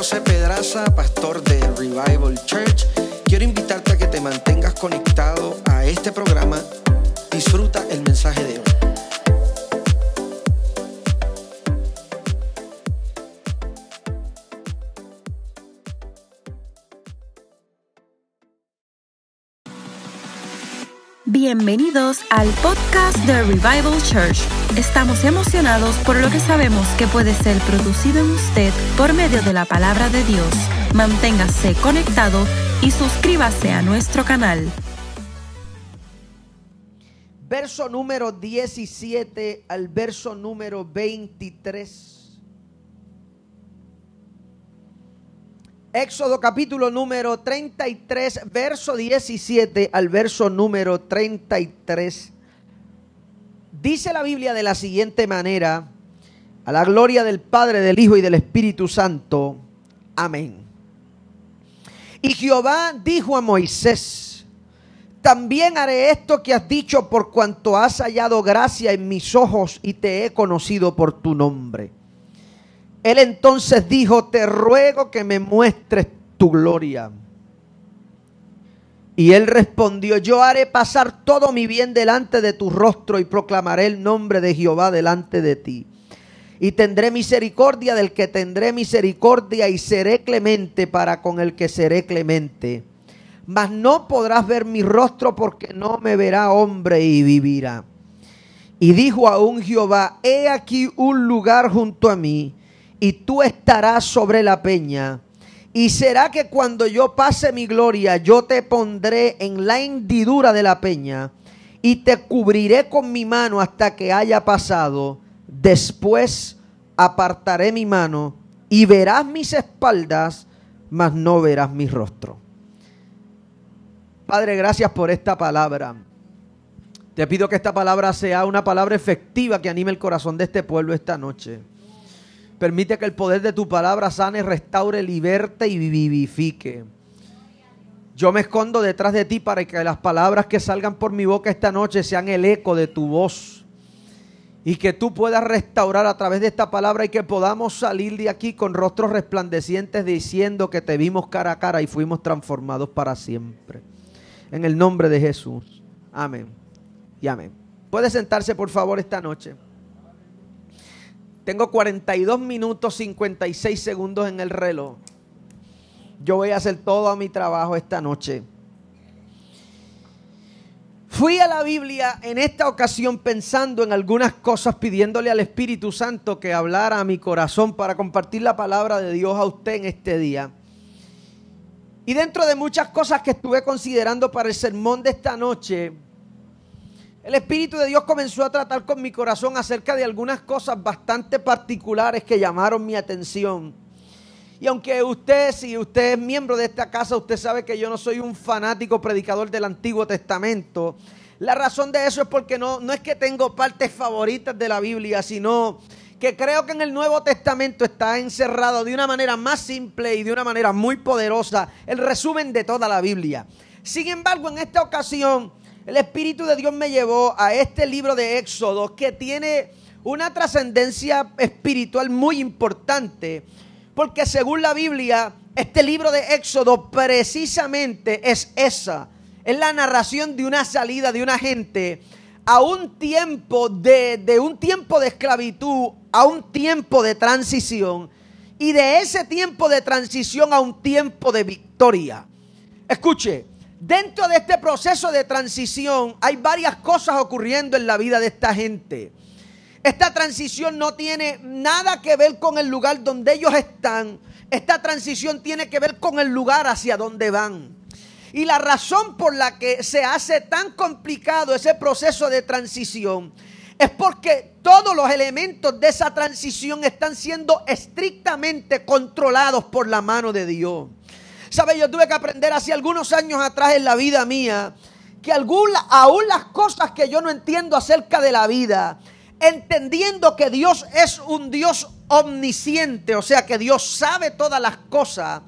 José Pedraza, pastor de Revival Church. Quiero invitarte a que te mantengas conectado a este programa. Disfruta el mensaje de hoy. Bienvenidos al podcast de Revival Church. Estamos emocionados por lo que sabemos que puede ser producido en usted por medio de la palabra de Dios. Manténgase conectado y suscríbase a nuestro canal. Verso número 17 al verso número 23. Éxodo capítulo número 33, verso 17 al verso número 33. Dice la Biblia de la siguiente manera, a la gloria del Padre, del Hijo y del Espíritu Santo. Amén. Y Jehová dijo a Moisés, también haré esto que has dicho por cuanto has hallado gracia en mis ojos y te he conocido por tu nombre. Él entonces dijo, te ruego que me muestres tu gloria. Y él respondió, yo haré pasar todo mi bien delante de tu rostro y proclamaré el nombre de Jehová delante de ti. Y tendré misericordia del que tendré misericordia y seré clemente para con el que seré clemente. Mas no podrás ver mi rostro porque no me verá hombre y vivirá. Y dijo aún Jehová, he aquí un lugar junto a mí y tú estarás sobre la peña. Y será que cuando yo pase mi gloria, yo te pondré en la hendidura de la peña y te cubriré con mi mano hasta que haya pasado. Después apartaré mi mano y verás mis espaldas, mas no verás mi rostro. Padre, gracias por esta palabra. Te pido que esta palabra sea una palabra efectiva que anime el corazón de este pueblo esta noche. Permite que el poder de tu palabra sane, restaure, liberte y vivifique. Yo me escondo detrás de ti para que las palabras que salgan por mi boca esta noche sean el eco de tu voz. Y que tú puedas restaurar a través de esta palabra y que podamos salir de aquí con rostros resplandecientes diciendo que te vimos cara a cara y fuimos transformados para siempre. En el nombre de Jesús. Amén. Y amén. Puede sentarse por favor esta noche. Tengo 42 minutos 56 segundos en el reloj. Yo voy a hacer todo mi trabajo esta noche. Fui a la Biblia en esta ocasión pensando en algunas cosas, pidiéndole al Espíritu Santo que hablara a mi corazón para compartir la palabra de Dios a usted en este día. Y dentro de muchas cosas que estuve considerando para el sermón de esta noche, el Espíritu de Dios comenzó a tratar con mi corazón acerca de algunas cosas bastante particulares que llamaron mi atención. Y aunque usted, si usted es miembro de esta casa, usted sabe que yo no soy un fanático predicador del Antiguo Testamento. La razón de eso es porque no, no es que tengo partes favoritas de la Biblia, sino que creo que en el Nuevo Testamento está encerrado de una manera más simple y de una manera muy poderosa el resumen de toda la Biblia. Sin embargo, en esta ocasión el Espíritu de Dios me llevó a este libro de Éxodo que tiene una trascendencia espiritual muy importante, porque según la Biblia, este libro de Éxodo precisamente es esa, es la narración de una salida de una gente a un tiempo de, de un tiempo de esclavitud, a un tiempo de transición, y de ese tiempo de transición a un tiempo de victoria. Escuche, Dentro de este proceso de transición hay varias cosas ocurriendo en la vida de esta gente. Esta transición no tiene nada que ver con el lugar donde ellos están. Esta transición tiene que ver con el lugar hacia donde van. Y la razón por la que se hace tan complicado ese proceso de transición es porque todos los elementos de esa transición están siendo estrictamente controlados por la mano de Dios. ¿Sabe? Yo tuve que aprender hace algunos años atrás en la vida mía que aún las cosas que yo no entiendo acerca de la vida, entendiendo que Dios es un Dios omnisciente, o sea que Dios sabe todas las cosas,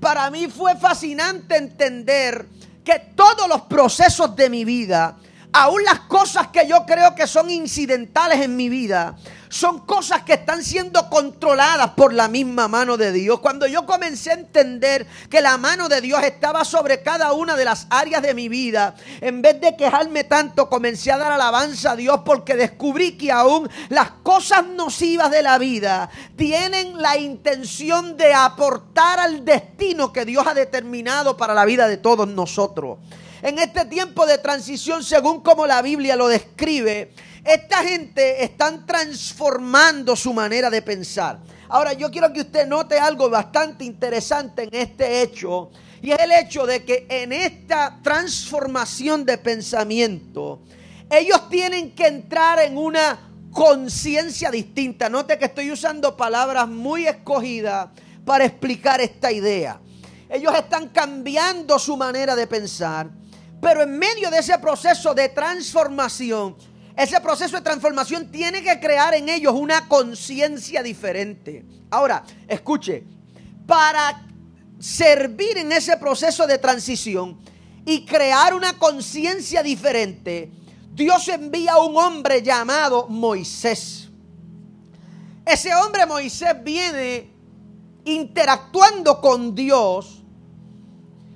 para mí fue fascinante entender que todos los procesos de mi vida, aún las cosas que yo creo que son incidentales en mi vida, son cosas que están siendo controladas por la misma mano de Dios. Cuando yo comencé a entender que la mano de Dios estaba sobre cada una de las áreas de mi vida, en vez de quejarme tanto, comencé a dar alabanza a Dios porque descubrí que aún las cosas nocivas de la vida tienen la intención de aportar al destino que Dios ha determinado para la vida de todos nosotros. En este tiempo de transición, según como la Biblia lo describe, esta gente están transformando su manera de pensar. Ahora, yo quiero que usted note algo bastante interesante en este hecho. Y es el hecho de que en esta transformación de pensamiento, ellos tienen que entrar en una conciencia distinta. Note que estoy usando palabras muy escogidas para explicar esta idea. Ellos están cambiando su manera de pensar, pero en medio de ese proceso de transformación, ese proceso de transformación tiene que crear en ellos una conciencia diferente. Ahora, escuche, para servir en ese proceso de transición y crear una conciencia diferente, Dios envía a un hombre llamado Moisés. Ese hombre Moisés viene interactuando con Dios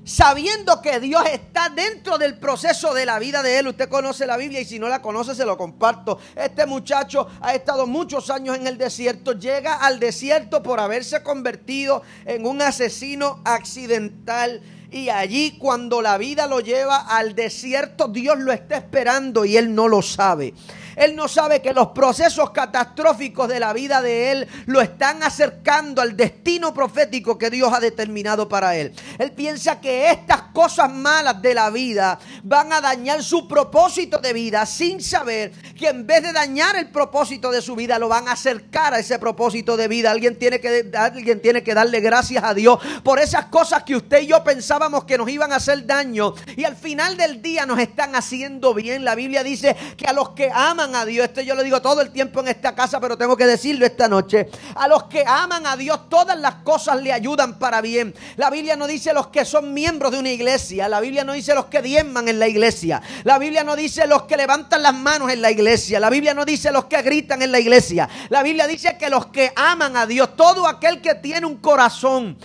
sabiendo que Dios está dentro del proceso de la vida de él. Usted conoce la Biblia y si no la conoce se lo comparto. Este muchacho ha estado muchos años en el desierto, llega al desierto por haberse convertido en un asesino accidental. Y allí cuando la vida lo lleva al desierto, Dios lo está esperando y él no lo sabe. Él no sabe que los procesos catastróficos de la vida de él lo están acercando al destino profético que Dios ha determinado para él. Él piensa que estas cosas malas de la vida van a dañar su propósito de vida sin saber que en vez de dañar el propósito de su vida lo van a acercar a ese propósito de vida. Alguien tiene que, alguien tiene que darle gracias a Dios por esas cosas que usted y yo pensábamos que nos iban a hacer daño y al final del día nos están haciendo bien. La Biblia dice que a los que aman a Dios, esto yo lo digo todo el tiempo en esta casa, pero tengo que decirlo esta noche. A los que aman a Dios, todas las cosas le ayudan para bien. La Biblia no dice los que son miembros de una iglesia. La Biblia no dice los que diezman en la iglesia. La Biblia no dice los que levantan las manos en la iglesia. La Biblia no dice los que gritan en la iglesia. La Biblia dice que los que aman a Dios, todo aquel que tiene un corazón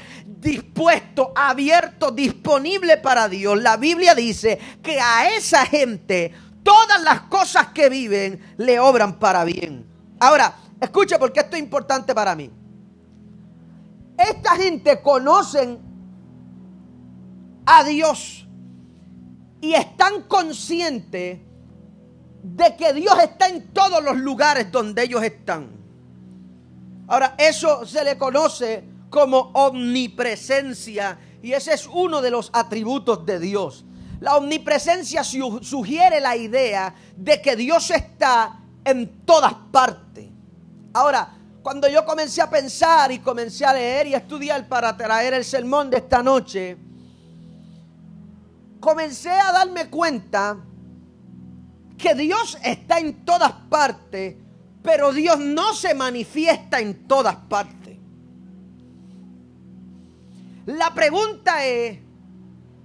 dispuesto, abierto, disponible para Dios. La Biblia dice que a esa gente todas las cosas que viven le obran para bien. Ahora, escuche porque esto es importante para mí. Esta gente conocen a Dios y están conscientes de que Dios está en todos los lugares donde ellos están. Ahora, eso se le conoce como omnipresencia y ese es uno de los atributos de Dios. La omnipresencia sugiere la idea de que Dios está en todas partes. Ahora, cuando yo comencé a pensar y comencé a leer y a estudiar para traer el sermón de esta noche, comencé a darme cuenta que Dios está en todas partes, pero Dios no se manifiesta en todas partes. La pregunta es,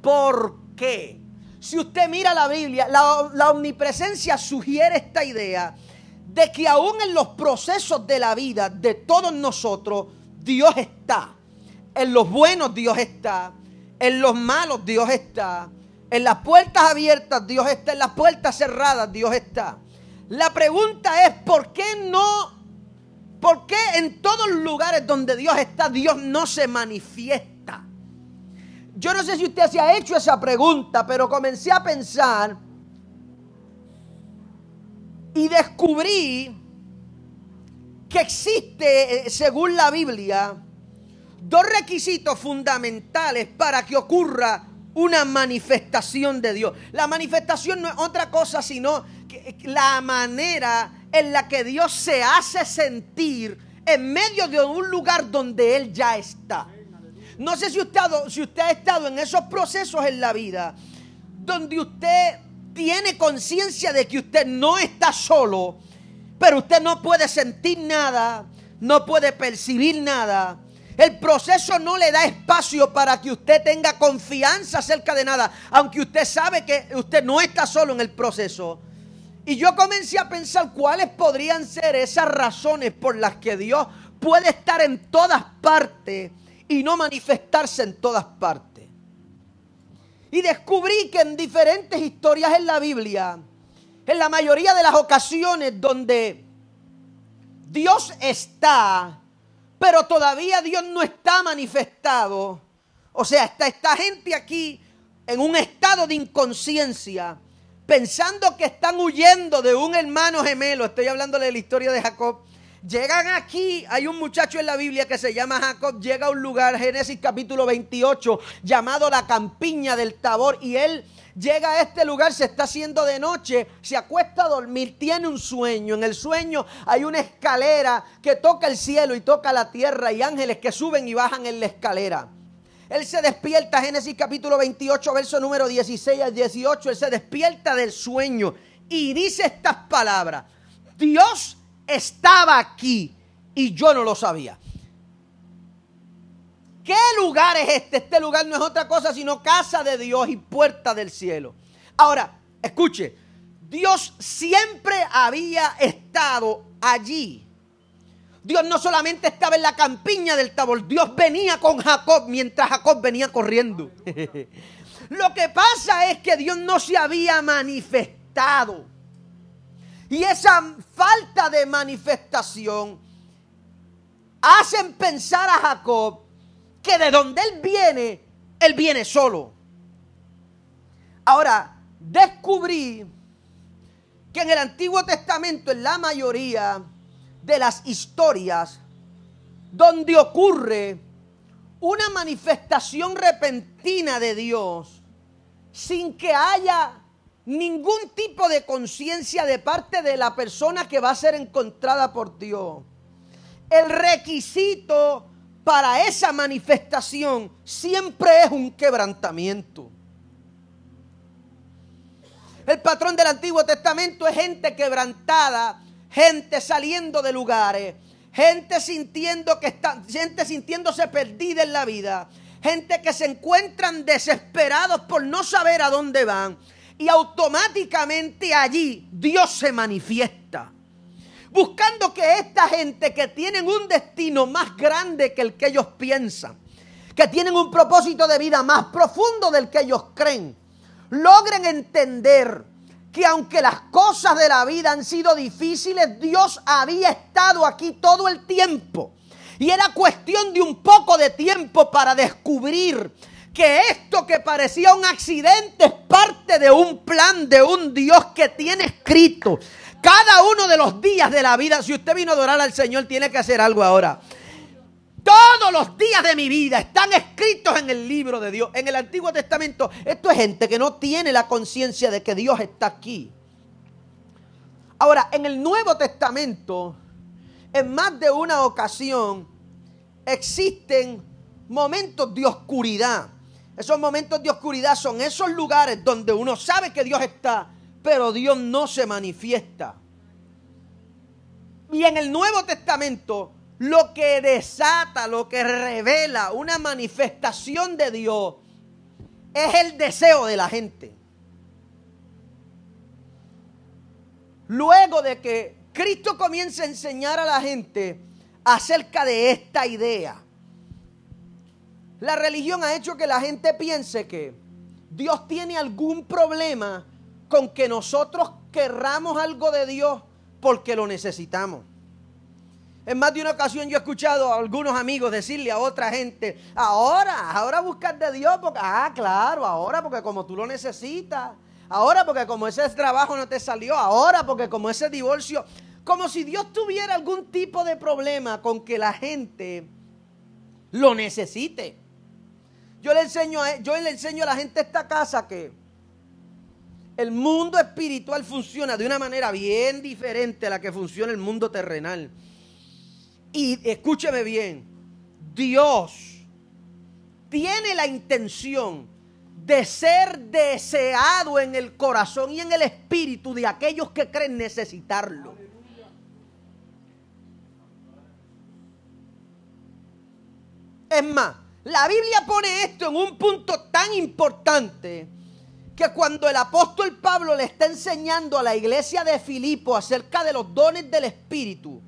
¿por qué? Si usted mira la Biblia, la, omnipresencia sugiere esta idea de que aún en los procesos de la vida de todos nosotros, Dios está. En los buenos Dios está. En los malos Dios está. En las puertas abiertas Dios está. En las puertas cerradas Dios está. La pregunta es, ¿por qué no? ¿Por qué en todos los lugares donde Dios está, Dios no se manifiesta? Yo no sé si usted se ha hecho esa pregunta, pero comencé a pensar y descubrí que existe, eh, según la Biblia, dos requisitos fundamentales para que ocurra una manifestación de Dios. La manifestación no es otra cosa sino la manera en la que Dios se hace sentir en medio de un lugar donde Él ya está. No sé si usted, ha estado en esos procesos en la vida donde usted tiene conciencia de que usted no está solo, pero usted no puede sentir nada, no puede percibir nada, El proceso no le da espacio para que usted tenga confianza acerca de nada, aunque usted sabe que usted no está solo en el proceso. Y yo comencé a pensar cuáles podrían ser esas razones por las que Dios puede estar en todas partes y no manifestarse en todas partes. Y descubrí que en diferentes historias en la Biblia, en la mayoría de las ocasiones donde Dios está, pero todavía Dios no está manifestado. O sea, está esta gente aquí en un estado de inconsciencia, pensando que están huyendo de un hermano gemelo. Estoy hablándole de la historia de Jacob. Llegan aquí, hay un muchacho en la Biblia que se llama Jacob, llega a un lugar, Génesis capítulo 28, llamado la campiña del Tabor, y él llega a este lugar, se está haciendo de noche, se acuesta a dormir, tiene un sueño. En el sueño hay una escalera que toca el cielo y toca la tierra y ángeles que suben y bajan en la escalera. Él se despierta, Génesis capítulo 28, verso número 16 al 18, él se despierta del sueño y dice estas palabras. Dios estaba aquí y yo no lo sabía. ¿Qué lugar es este? Este lugar no es otra cosa sino casa de Dios y puerta del cielo. Ahora, escuche, Dios siempre había estado allí. Dios no solamente estaba en la campiña del Tabor, Dios venía con Jacob mientras Jacob venía corriendo. Lo que pasa es que Dios no se había manifestado. Y esa falta de manifestación hacen pensar a Jacob que de donde él viene, él viene solo. Ahora, descubrí que en el Antiguo Testamento, en la mayoría de las historias, donde ocurre una manifestación repentina de Dios, sin que haya ningún tipo de conciencia de parte de la persona que va a ser encontrada por Dios. El requisito para esa manifestación siempre es un quebrantamiento. El patrón del Antiguo Testamento es gente quebrantada, gente saliendo de lugares, gente sintiendo que está, gente sintiéndose perdida en la vida, gente que se encuentran desesperados por no saber a dónde van y automáticamente allí Dios se manifiesta buscando que esta gente que tienen un destino más grande que el que ellos piensan, que tienen un propósito de vida más profundo del que ellos creen, logren entender que aunque las cosas de la vida han sido difíciles, Dios había estado aquí todo el tiempo. Y era cuestión de un poco de tiempo para descubrir que esto que parecía un accidente es parte de un plan de un Dios que tiene escrito cada uno de los días de la vida, si usted vino a adorar al Señor, tiene que hacer algo ahora. Todos los días de mi vida están escritos en el libro de Dios. En el Antiguo Testamento, esto es gente que no tiene la conciencia de que Dios está aquí. Ahora, en el Nuevo Testamento, en más de una ocasión, existen momentos de oscuridad. Esos momentos de oscuridad son esos lugares donde uno sabe que Dios está, pero Dios no se manifiesta. Y en el Nuevo Testamento, lo que desata, lo que revela una manifestación de Dios, es el deseo de la gente. Luego de que Cristo comienza a enseñar a la gente acerca de esta idea, la religión ha hecho que la gente piense que Dios tiene algún problema con que nosotros querramos algo de Dios porque lo necesitamos. En más de una ocasión yo he escuchado a algunos amigos decirle a otra gente, ahora, ahora buscar de Dios, porque, ah, claro, ahora porque como tú lo necesitas, ahora porque como ese trabajo no te salió, ahora porque como ese divorcio, como si Dios tuviera algún tipo de problema con que la gente lo necesite. Yo le enseño a, yo le enseño a la gente esta casa que el mundo espiritual funciona de una manera bien diferente a la que funciona el mundo terrenal. Y escúcheme bien, Dios tiene la intención de ser deseado en el corazón y en el espíritu de aquellos que creen necesitarlo. Es más, la Biblia pone esto en un punto tan importante que cuando el apóstol Pablo le está enseñando a la iglesia de Filipo acerca de los dones del Espíritu,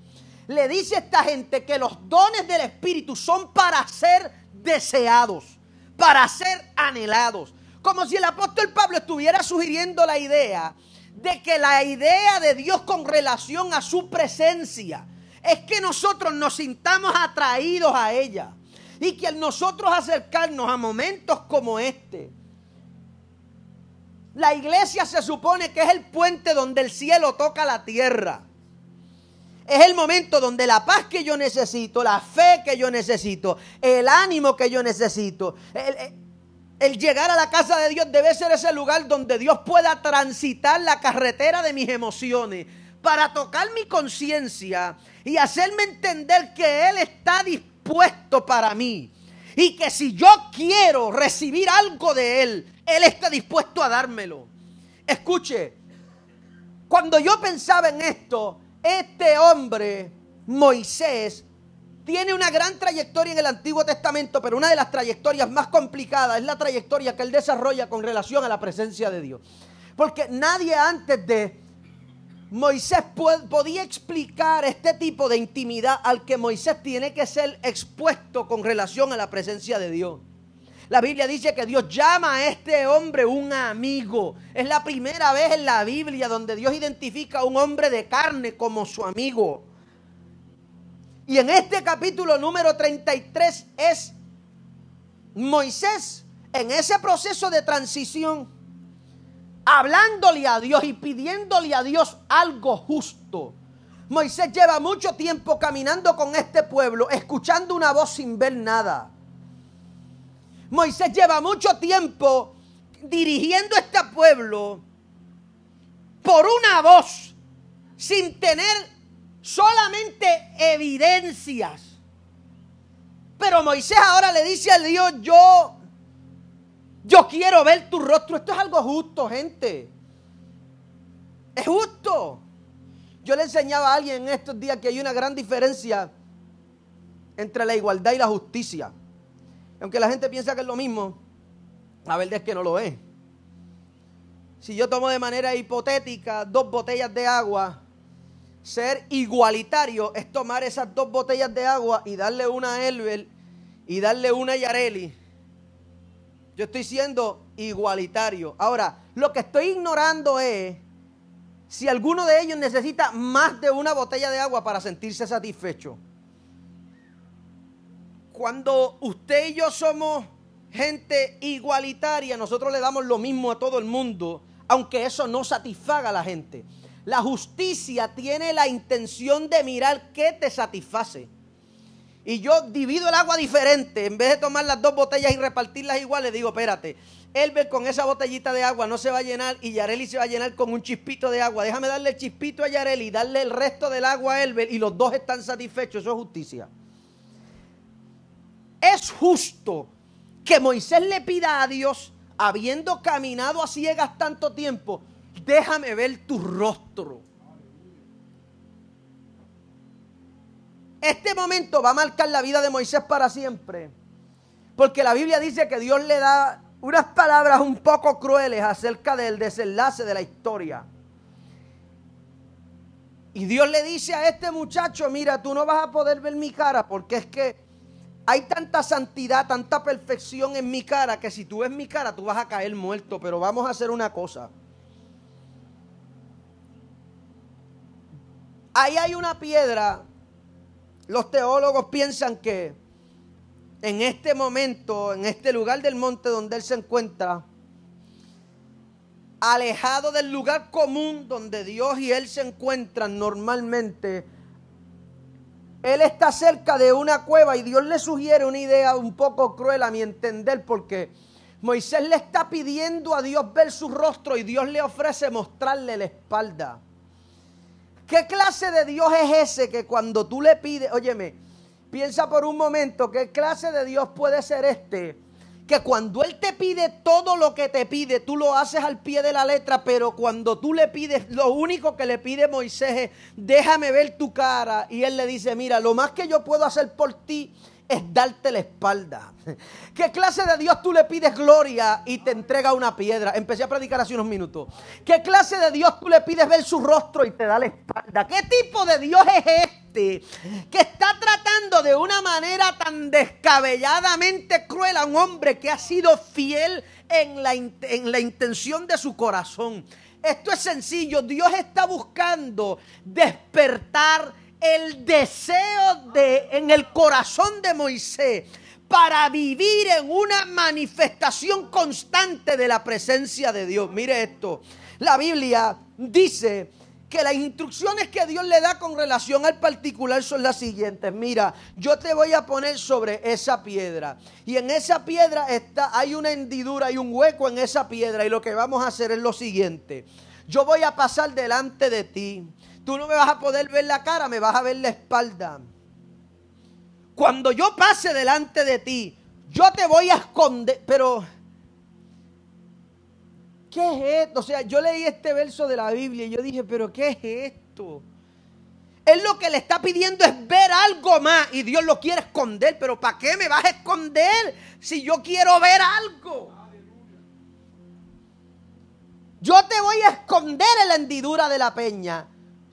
le dice a esta gente que los dones del Espíritu son para ser deseados, para ser anhelados. Como si el apóstol Pablo estuviera sugiriendo la idea de que la idea de Dios con relación a su presencia es que nosotros nos sintamos atraídos a ella y que al nosotros acercarnos a momentos como este, la iglesia se supone que es el puente donde el cielo toca la tierra. Es el momento donde la paz que yo necesito, la fe que yo necesito, el ánimo que yo necesito, el, llegar a la casa de Dios debe ser ese lugar donde Dios pueda transitar la carretera de mis emociones para tocar mi conciencia y hacerme entender que Él está dispuesto para mí. Y que si yo quiero recibir algo de Él, él está dispuesto a dármelo. Escuche, cuando yo pensaba en esto, este hombre, Moisés, tiene una gran trayectoria en el Antiguo Testamento, pero una de las trayectorias más complicadas es la trayectoria que él desarrolla con relación a la presencia de Dios. Porque nadie antes de Moisés podía explicar este tipo de intimidad al que Moisés tiene que ser expuesto con relación a la presencia de Dios. La Biblia dice que Dios llama a este hombre un amigo. Es la primera vez en la Biblia donde Dios identifica a un hombre de carne como su amigo. Y en este capítulo número 33 es Moisés en ese proceso de transición, hablándole a Dios y pidiéndole a Dios algo justo. Moisés lleva mucho tiempo caminando con este pueblo, escuchando una voz sin ver nada. Moisés lleva mucho tiempo dirigiendo este pueblo por una voz, sin tener solamente evidencias. Pero Moisés ahora le dice al Dios, yo, yo quiero ver tu rostro. Esto es algo justo, gente. Es justo. Yo le enseñaba a alguien en estos días que hay una gran diferencia entre la igualdad y la justicia. Aunque la gente piensa que es lo mismo, la verdad es que no lo es. Si yo tomo de manera hipotética dos botellas de agua, ser igualitario es tomar esas dos botellas de agua y darle una a Elber y darle una a Yareli. Yo estoy siendo igualitario. Ahora, lo que estoy ignorando es si alguno de ellos necesita más de una botella de agua para sentirse satisfecho cuando usted y yo somos gente igualitaria, nosotros le damos lo mismo a todo el mundo, aunque eso no satisfaga a la gente. La justicia tiene la intención de mirar qué te satisface. Y yo divido el agua diferente. En vez de tomar las dos botellas y repartirlas iguales, digo, espérate, Elber con esa botellita de agua no se va a llenar y Yareli se va a llenar con un chispito de agua. Déjame darle el chispito a Yareli y darle el resto del agua a Elber y los dos están satisfechos. Eso es justicia. Es justo que Moisés le pida a Dios, habiendo caminado a ciegas tanto tiempo, déjame ver tu rostro. Este momento va a marcar la vida de Moisés para siempre. Porque la Biblia dice que Dios le da unas palabras un poco crueles acerca del desenlace de la historia. Y Dios le dice a este muchacho, mira, tú no vas a poder ver mi cara porque es que hay tanta santidad, tanta perfección en mi cara que si tú ves mi cara tú vas a caer muerto. Pero vamos a hacer una cosa. Ahí hay una piedra. Los teólogos piensan que en este momento, en este lugar del monte donde él se encuentra, alejado del lugar común donde Dios y él se encuentran normalmente, él está cerca de una cueva y Dios le sugiere una idea un poco cruel a mi entender porque Moisés le está pidiendo a Dios ver su rostro y Dios le ofrece mostrarle la espalda. ¿Qué clase de Dios es ese que cuando tú le pides, óyeme, piensa por un momento, ¿qué clase de Dios puede ser este? que cuando Él te pide todo lo que te pide, tú lo haces al pie de la letra, pero cuando tú le pides, lo único que le pide Moisés es, déjame ver tu cara. Y Él le dice, mira, lo más que yo puedo hacer por ti es darte la espalda. ¿Qué clase de Dios tú le pides gloria y te entrega una piedra? Empecé a predicar hace unos minutos. ¿Qué clase de Dios tú le pides ver su rostro y te da la espalda? ¿Qué tipo de Dios es este que está tratando de una manera tan descabelladamente cruel a un hombre que ha sido fiel en la, en la intención de su corazón? Esto es sencillo. Dios está buscando despertar el deseo de en el corazón de Moisés para vivir en una manifestación constante de la presencia de Dios. Mire esto, la Biblia dice que las instrucciones que Dios le da con relación al particular son las siguientes. Mira, yo te voy a poner sobre esa piedra. Y en esa piedra está, hay una hendidura, hay un hueco en esa piedra. Y lo que vamos a hacer es lo siguiente. Yo voy a pasar delante de ti. Tú no me vas a poder ver la cara, me vas a ver la espalda. Cuando yo pase delante de ti, yo te voy a esconder. Pero, ¿qué es esto? O sea, yo leí este verso de la Biblia y yo dije, pero ¿qué es esto? Él lo que le está pidiendo es ver algo más y Dios lo quiere esconder. Pero ¿para qué me vas a esconder si yo quiero ver algo? Yo te voy a esconder en la hendidura de la peña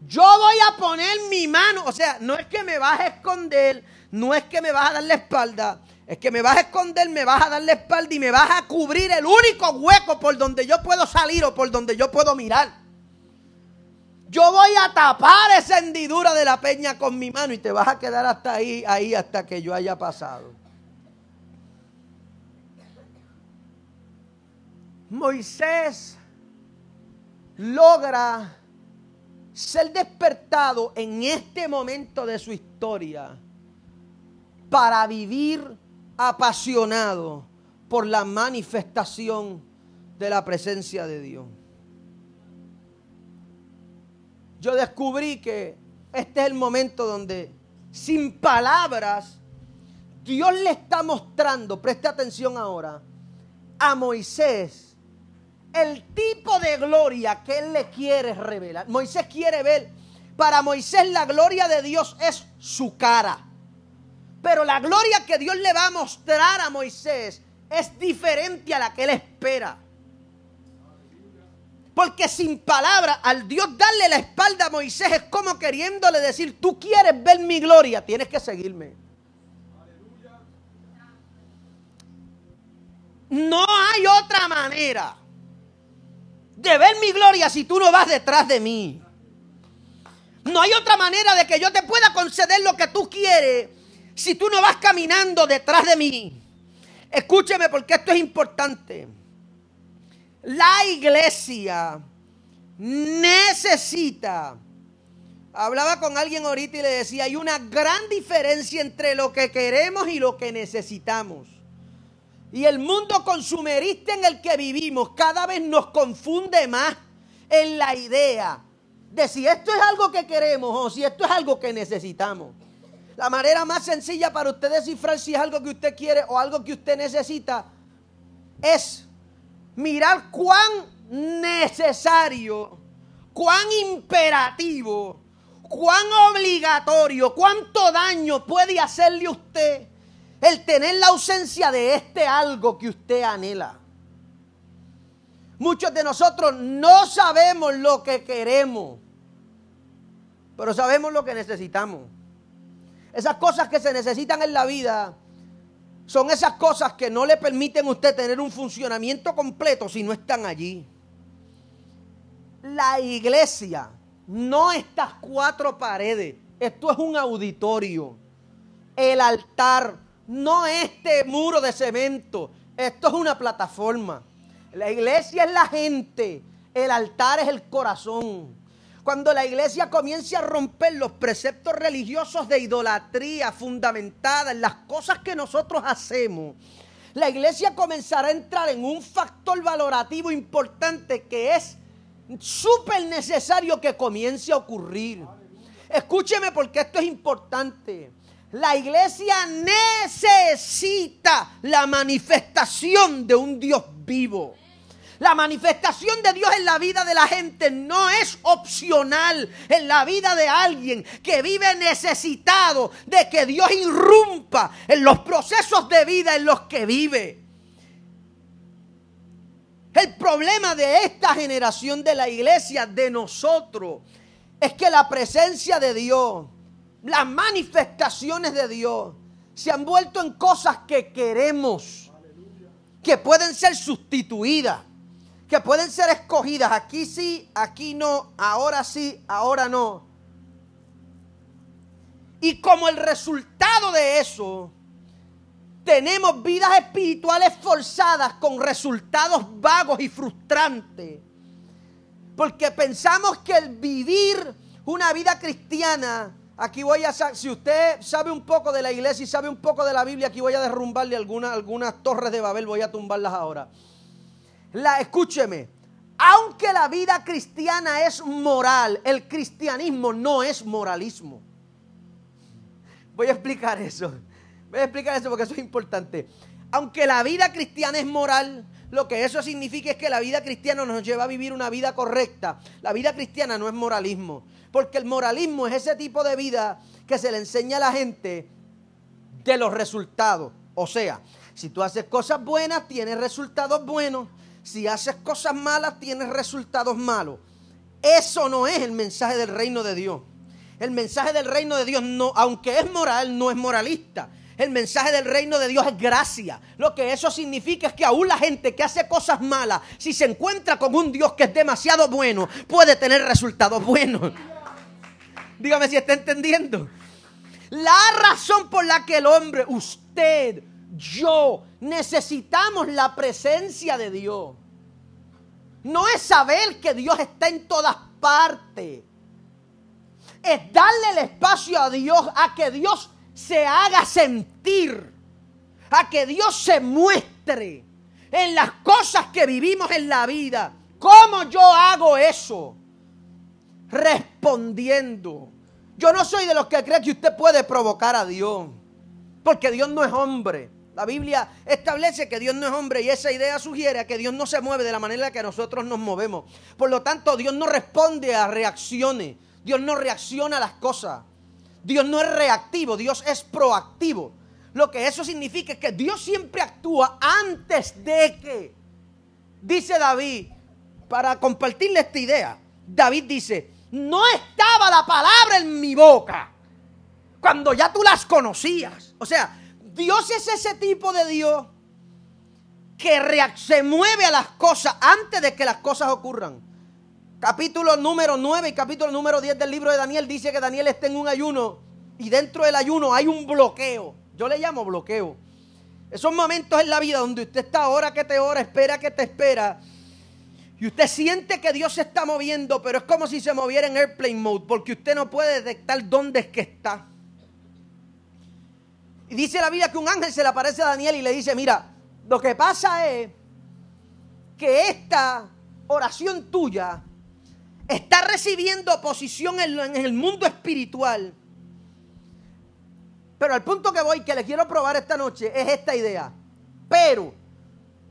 yo voy a poner mi mano, o sea, no es que me vas a esconder, no es que me vas a dar la espalda, es que me vas a esconder, me vas a dar la espalda y me vas a cubrir el único hueco por donde yo puedo salir o por donde yo puedo mirar. Yo voy a tapar esa hendidura de la peña con mi mano y te vas a quedar hasta ahí, ahí hasta que yo haya pasado. Moisés logra ser despertado en este momento de su historia para vivir apasionado por la manifestación de la presencia de Dios. Yo descubrí que este es el momento donde sin palabras Dios le está mostrando, preste atención ahora, a Moisés el tipo de gloria que él le quiere revelar. Moisés quiere ver, para Moisés la gloria de Dios es su cara. Pero la gloria que Dios le va a mostrar a Moisés es diferente a la que él espera. Porque sin palabra, al Dios darle la espalda a Moisés es como queriéndole decir, tú quieres ver mi gloria, tienes que seguirme. No hay otra manera de ver mi gloria si tú no vas detrás de mí. No hay otra manera de que yo te pueda conceder lo que tú quieres si tú no vas caminando detrás de mí. Escúcheme porque esto es importante. La iglesia necesita. Hablaba con alguien ahorita y le decía, hay una gran diferencia entre lo que queremos y lo que necesitamos. Y el mundo consumerista en el que vivimos cada vez nos confunde más en la idea de si esto es algo que queremos o si esto es algo que necesitamos. La manera más sencilla para usted descifrar si es algo que usted quiere o algo que usted necesita es mirar cuán necesario, cuán imperativo, cuán obligatorio, cuánto daño puede hacerle usted el tener la ausencia de este algo que usted anhela. Muchos de nosotros no sabemos lo que queremos, pero sabemos lo que necesitamos. Esas cosas que se necesitan en la vida son esas cosas que no le permiten a usted tener un funcionamiento completo si no están allí. La iglesia, no estas cuatro paredes, esto es un auditorio. El altar, no este muro de cemento. Esto es una plataforma. La iglesia es la gente. El altar es el corazón. Cuando la iglesia comience a romper los preceptos religiosos de idolatría fundamentada en las cosas que nosotros hacemos, la iglesia comenzará a entrar en un factor valorativo importante que es súper necesario que comience a ocurrir. Escúcheme porque esto es importante. La iglesia necesita la manifestación de un Dios vivo. La manifestación de Dios en la vida de la gente no es opcional en la vida de alguien que vive necesitado de que Dios irrumpa en los procesos de vida en los que vive. El problema de esta generación de la iglesia, de nosotros, es que la presencia de Dios, las manifestaciones de Dios, se han vuelto en cosas que queremos, que pueden ser sustituidas, que pueden ser escogidas. Aquí sí, aquí no, ahora sí, ahora no. Y como el resultado de eso, tenemos vidas espirituales forzadas con resultados vagos y frustrantes. Porque pensamos que el vivir una vida cristiana, aquí voy a, si usted sabe un poco de la iglesia y sabe un poco de la Biblia, aquí voy a derrumbarle algunas, torres de Babel, voy a tumbarlas ahora. La, escúcheme, aunque la vida cristiana es moral, el cristianismo no es moralismo. Voy a explicar eso. Voy a explicar eso porque eso es importante. Aunque la vida cristiana es moral, lo que eso significa es que la vida cristiana nos lleva a vivir una vida correcta. La vida cristiana no es moralismo, porque el moralismo es ese tipo de vida que se le enseña a la gente de los resultados. O sea, si tú haces cosas buenas, tienes resultados buenos. Si haces cosas malas, tienes resultados malos. Eso no es el mensaje del reino de Dios. El mensaje del reino de Dios, no, aunque es moral, no es moralista. El mensaje del reino de Dios es gracia. Lo que eso significa es que aún la gente que hace cosas malas, si se encuentra con un Dios que es demasiado bueno, puede tener resultados buenos. Dígame si está entendiendo. La razón por la que el hombre, usted, yo, necesitamos la presencia de Dios. No es saber que Dios está en todas partes. Es darle el espacio a Dios, a que Dios se haga sentir, a que Dios se muestre en las cosas que vivimos en la vida. ¿Cómo yo hago eso? Respondiendo. Yo no soy de los que creen que usted puede provocar a Dios, porque Dios no es hombre. La Biblia establece que Dios no es hombre y esa idea sugiere que Dios no se mueve de la manera que nosotros nos movemos. Por lo tanto, Dios no responde a reacciones. Dios no reacciona a las cosas. Dios no es reactivo, Dios es proactivo. Lo que eso significa es que Dios siempre actúa antes de que. Dice David, para compartirle esta idea, David dice, no estaba la palabra en mi boca cuando ya tú las conocías. O sea, Dios es ese tipo de Dios que se mueve a las cosas antes de que las cosas ocurran capítulo número 9 y capítulo número 10 del libro de Daniel dice que Daniel está en un ayuno y dentro del ayuno hay un bloqueo. Yo le llamo bloqueo. Esos momentos en la vida donde usted está hora que te ora, espera que te espera. Y usted siente que Dios se está moviendo, pero es como si se moviera en airplane mode, porque usted no puede detectar dónde es que está. Y dice la Biblia que un ángel se le aparece a Daniel y le dice, mira, lo que pasa es que esta oración tuya está recibiendo oposición en, el mundo espiritual. Pero al punto que voy, que le quiero probar esta noche, es esta idea. Pero,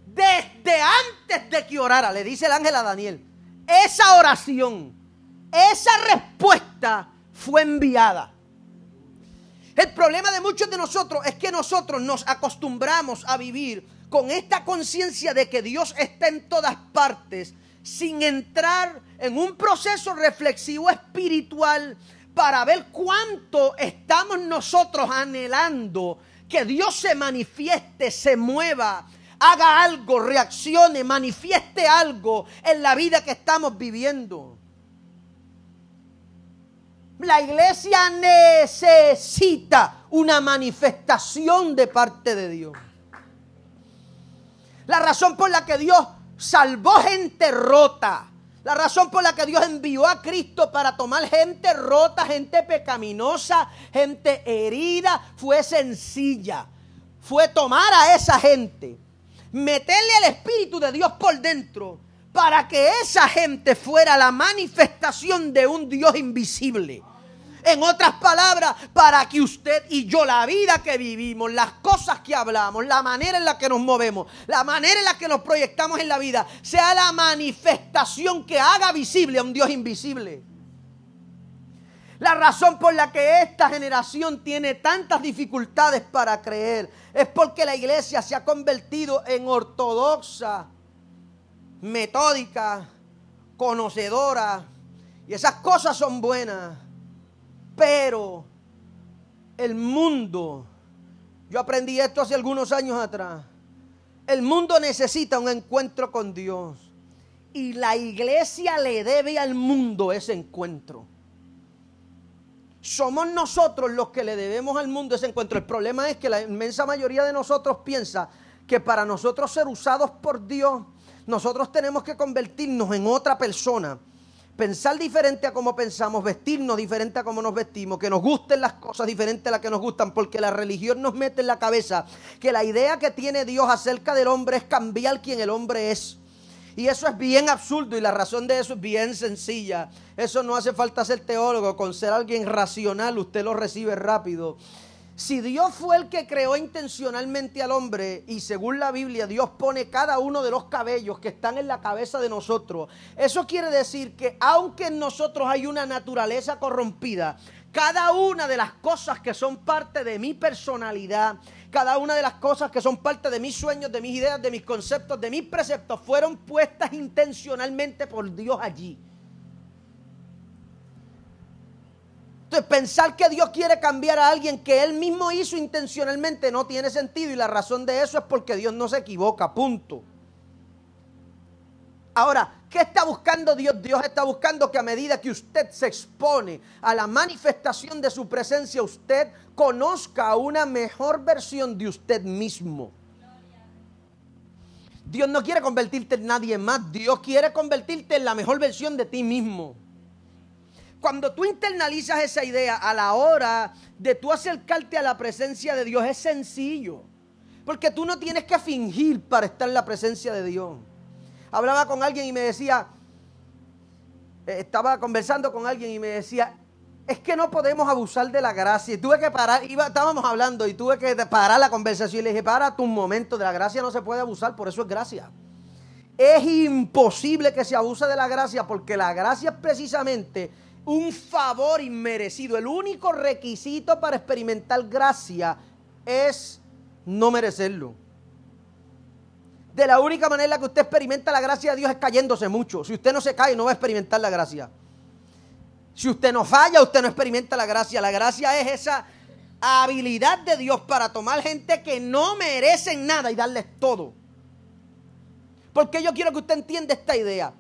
desde antes de que orara, le dice el ángel a Daniel, esa oración, esa respuesta fue enviada. El problema de muchos de nosotros es que nosotros nos acostumbramos a vivir con esta conciencia de que Dios está en todas partes sin entrar en un proceso reflexivo espiritual para ver cuánto estamos nosotros anhelando que Dios se manifieste, se mueva, haga algo, reaccione, manifieste algo en la vida que estamos viviendo. La iglesia necesita una manifestación de parte de Dios. La razón por la que Dios salvó gente rota. La razón por la que Dios envió a Cristo para tomar gente rota, gente pecaminosa, gente herida, fue sencilla. Fue tomar a esa gente, meterle el Espíritu de Dios por dentro, para que esa gente fuera la manifestación de un Dios invisible. En otras palabras, para que usted y yo, la vida que vivimos, las cosas que hablamos, la manera en la que nos movemos, la manera en la que nos proyectamos en la vida, sea la manifestación que haga visible a un Dios invisible. La razón por la que esta generación tiene tantas dificultades para creer es porque la iglesia se ha convertido en ortodoxa, metódica, conocedora. Y esas cosas son buenas. Pero el mundo, yo aprendí esto hace algunos años atrás, el mundo necesita un encuentro con Dios. Y la iglesia le debe al mundo ese encuentro. Somos nosotros los que le debemos al mundo ese encuentro. El problema es que la inmensa mayoría de nosotros piensa que para nosotros ser usados por Dios, nosotros tenemos que convertirnos en otra persona pensar diferente a como pensamos, vestirnos diferente a como nos vestimos, que nos gusten las cosas diferentes a las que nos gustan, porque la religión nos mete en la cabeza que la idea que tiene Dios acerca del hombre es cambiar quien el hombre es. Y eso es bien absurdo y la razón de eso es bien sencilla. Eso no hace falta ser teólogo, con ser alguien racional usted lo recibe rápido. Si Dios fue el que creó intencionalmente al hombre y según la Biblia Dios pone cada uno de los cabellos que están en la cabeza de nosotros, eso quiere decir que aunque en nosotros hay una naturaleza corrompida, cada una de las cosas que son parte de mi personalidad, cada una de las cosas que son parte de mis sueños, de mis ideas, de mis conceptos, de mis preceptos, fueron puestas intencionalmente por Dios allí. Pensar que Dios quiere cambiar a alguien que Él mismo hizo intencionalmente no tiene sentido y la razón de eso es porque Dios no se equivoca, punto. Ahora, ¿qué está buscando Dios? Dios está buscando que a medida que usted se expone a la manifestación de su presencia, usted conozca una mejor versión de usted mismo. Dios no quiere convertirte en nadie más, Dios quiere convertirte en la mejor versión de ti mismo cuando tú internalizas esa idea a la hora de tú acercarte a la presencia de Dios, es sencillo. Porque tú no tienes que fingir para estar en la presencia de Dios. Hablaba con alguien y me decía, eh, estaba conversando con alguien y me decía, es que no podemos abusar de la gracia. Y tuve que parar, iba, estábamos hablando y tuve que parar la conversación y le dije, para tu momento, de la gracia no se puede abusar, por eso es gracia. Es imposible que se abuse de la gracia porque la gracia es precisamente un favor inmerecido. El único requisito para experimentar gracia es no merecerlo. De la única manera que usted experimenta la gracia de Dios es cayéndose mucho. Si usted no se cae, no va a experimentar la gracia. Si usted no falla, usted no experimenta la gracia. La gracia es esa habilidad de Dios para tomar gente que no merecen nada y darles todo. Porque yo quiero que usted entienda esta idea.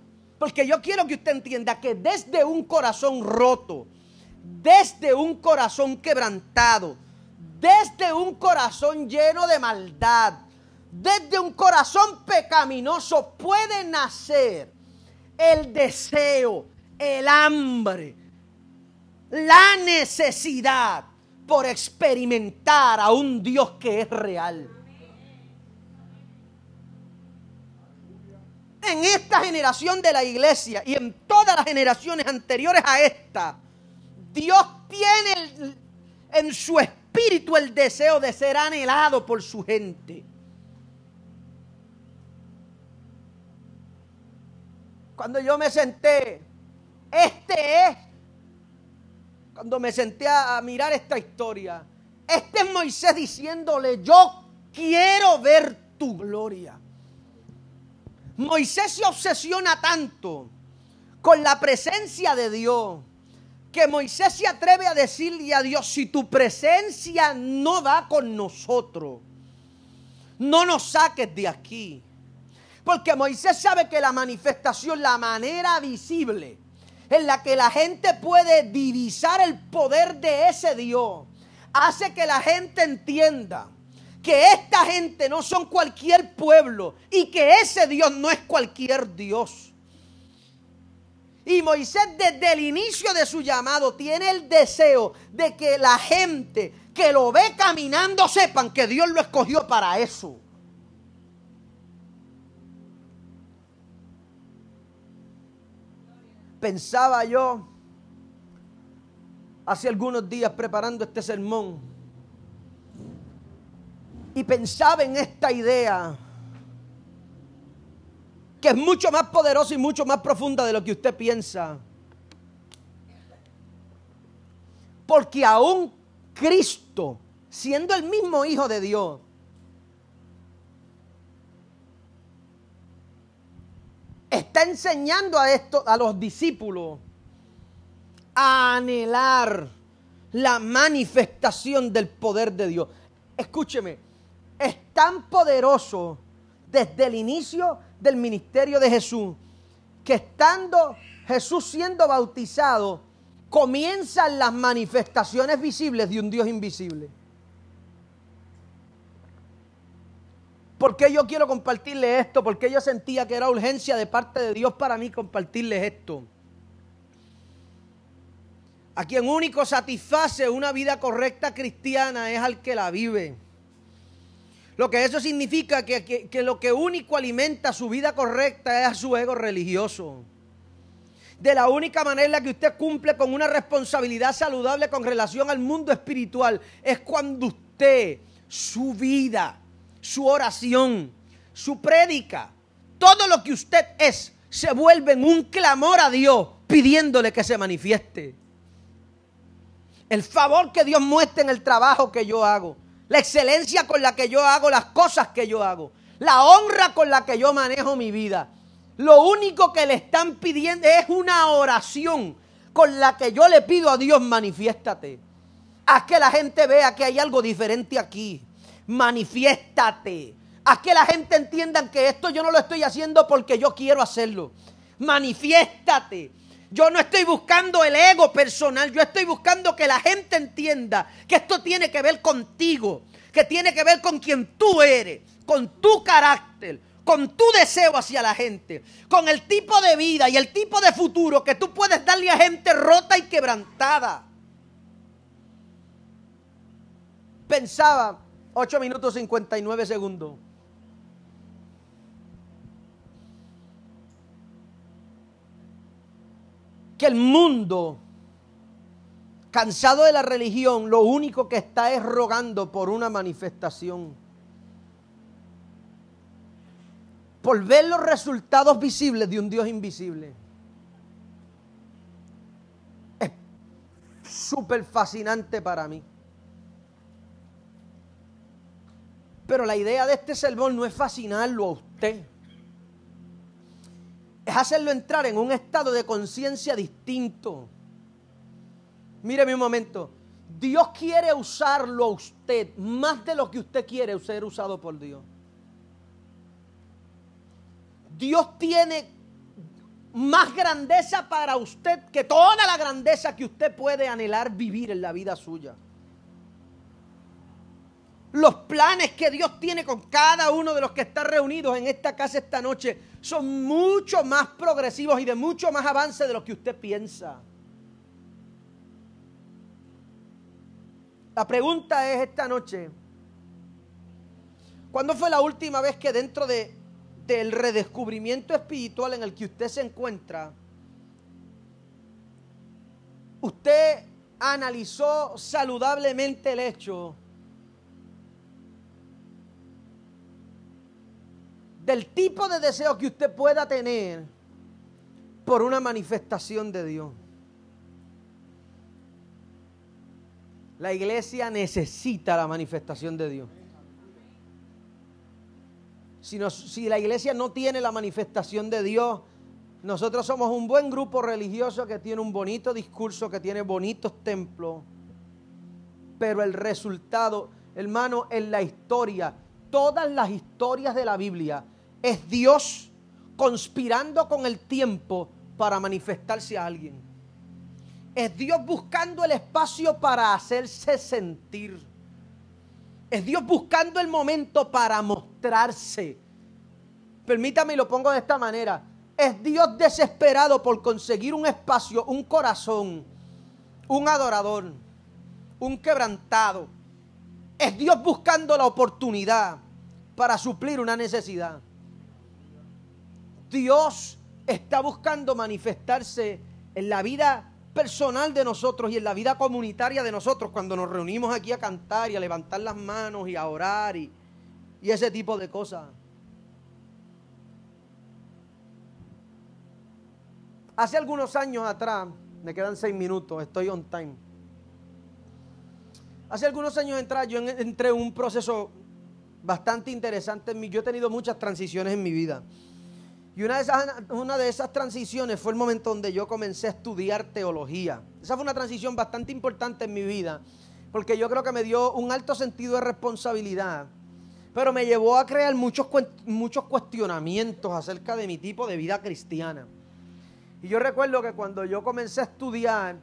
Porque yo quiero que usted entienda que desde un corazón roto, desde un corazón quebrantado, desde un corazón lleno de maldad, desde un corazón pecaminoso puede nacer el deseo, el hambre, la necesidad por experimentar a un Dios que es real. En esta generación de la iglesia y en todas las generaciones anteriores a esta, Dios tiene en su espíritu el deseo de ser anhelado por su gente. Cuando yo me senté, este es, cuando me senté a, a mirar esta historia, este es Moisés diciéndole, yo quiero ver tu gloria. Moisés se obsesiona tanto con la presencia de Dios que Moisés se atreve a decirle a Dios, si tu presencia no va con nosotros, no nos saques de aquí. Porque Moisés sabe que la manifestación, la manera visible en la que la gente puede divisar el poder de ese Dios, hace que la gente entienda que esta gente no son cualquier pueblo y que ese Dios no es cualquier Dios. Y Moisés desde el inicio de su llamado tiene el deseo de que la gente que lo ve caminando sepan que Dios lo escogió para eso. Pensaba yo hace algunos días preparando este sermón y pensaba en esta idea que es mucho más poderosa y mucho más profunda de lo que usted piensa. Porque aún Cristo, siendo el mismo Hijo de Dios, está enseñando a esto a los discípulos a anhelar la manifestación del poder de Dios. Escúcheme, es tan poderoso desde el inicio del ministerio de Jesús que estando Jesús siendo bautizado, comienzan las manifestaciones visibles de un Dios invisible. ¿Por qué yo quiero compartirles esto? Porque yo sentía que era urgencia de parte de Dios para mí compartirles esto. A quien único satisface una vida correcta cristiana es al que la vive. Lo que eso significa que, que, lo que único alimenta su vida correcta es a su ego religioso. De la única manera en la que usted cumple con una responsabilidad saludable con relación al mundo espiritual es cuando usted, su vida, su oración, su prédica, todo lo que usted es, se vuelve en un clamor a Dios pidiéndole que se manifieste. El favor que Dios muestre en el trabajo que yo hago, la excelencia con la que yo hago las cosas que yo hago, la honra con la que yo manejo mi vida. Lo único que le están pidiendo es una oración con la que yo le pido a Dios, manifiéstate. Haz que la gente vea que hay algo diferente aquí manifiéstate. Haz que la gente entienda que esto yo no lo estoy haciendo porque yo quiero hacerlo. Manifiéstate. Yo no estoy buscando el ego personal, yo estoy buscando que la gente entienda que esto tiene que ver contigo, que tiene que ver con quien tú eres, con tu carácter, con tu deseo hacia la gente, con el tipo de vida y el tipo de futuro que tú puedes darle a gente rota y quebrantada. Pensaba, 8 minutos 59 segundos. Que el mundo, cansado de la religión, lo único que está es rogando por una manifestación. Por ver los resultados visibles de un Dios invisible. Es súper fascinante para mí. Pero la idea de este sermón no es fascinarlo a usted. Es hacerlo entrar en un estado de conciencia distinto. Míreme un momento. Dios quiere usarlo a usted más de lo que usted quiere ser usado por Dios. Dios tiene más grandeza para usted que toda la grandeza que usted puede anhelar vivir en la vida suya los planes que Dios tiene con cada uno de los que están reunidos en esta casa esta noche son mucho más progresivos y de mucho más avance de lo que usted piensa. La pregunta es esta noche, ¿cuándo fue la última vez que dentro de, del redescubrimiento espiritual en el que usted se encuentra, usted analizó saludablemente el hecho del tipo de deseo que usted pueda tener por una manifestación de Dios. La iglesia necesita la manifestación de Dios. Si, si, la iglesia no tiene la manifestación de Dios, nosotros somos un buen grupo religioso que tiene un bonito discurso, que tiene bonitos templos, pero el resultado, hermano, en la historia, todas las historias de la Biblia es Dios conspirando con el tiempo para manifestarse a alguien. Es Dios buscando el espacio para hacerse sentir. Es Dios buscando el momento para mostrarse. Permítame y lo pongo de esta manera. Es Dios desesperado por conseguir un espacio, un corazón, un adorador, un quebrantado. Es Dios buscando la oportunidad para suplir una necesidad. Dios está buscando manifestarse en la vida personal de nosotros y en la vida comunitaria de nosotros cuando nos reunimos aquí a cantar y a levantar las manos y a orar y, y ese tipo de cosas. Hace algunos años atrás, me quedan seis minutos, estoy on time. Hace algunos años atrás yo entré en un proceso bastante interesante en mí. Yo he tenido muchas transiciones en mi vida. Y una de, esas, transiciones fue el momento donde yo comencé a estudiar teología. Esa fue una transición bastante importante en mi vida, porque yo creo que me dio un alto sentido de responsabilidad, pero me llevó a crear muchos, muchos cuestionamientos acerca de mi tipo de vida cristiana. Y yo recuerdo que cuando yo comencé a estudiar,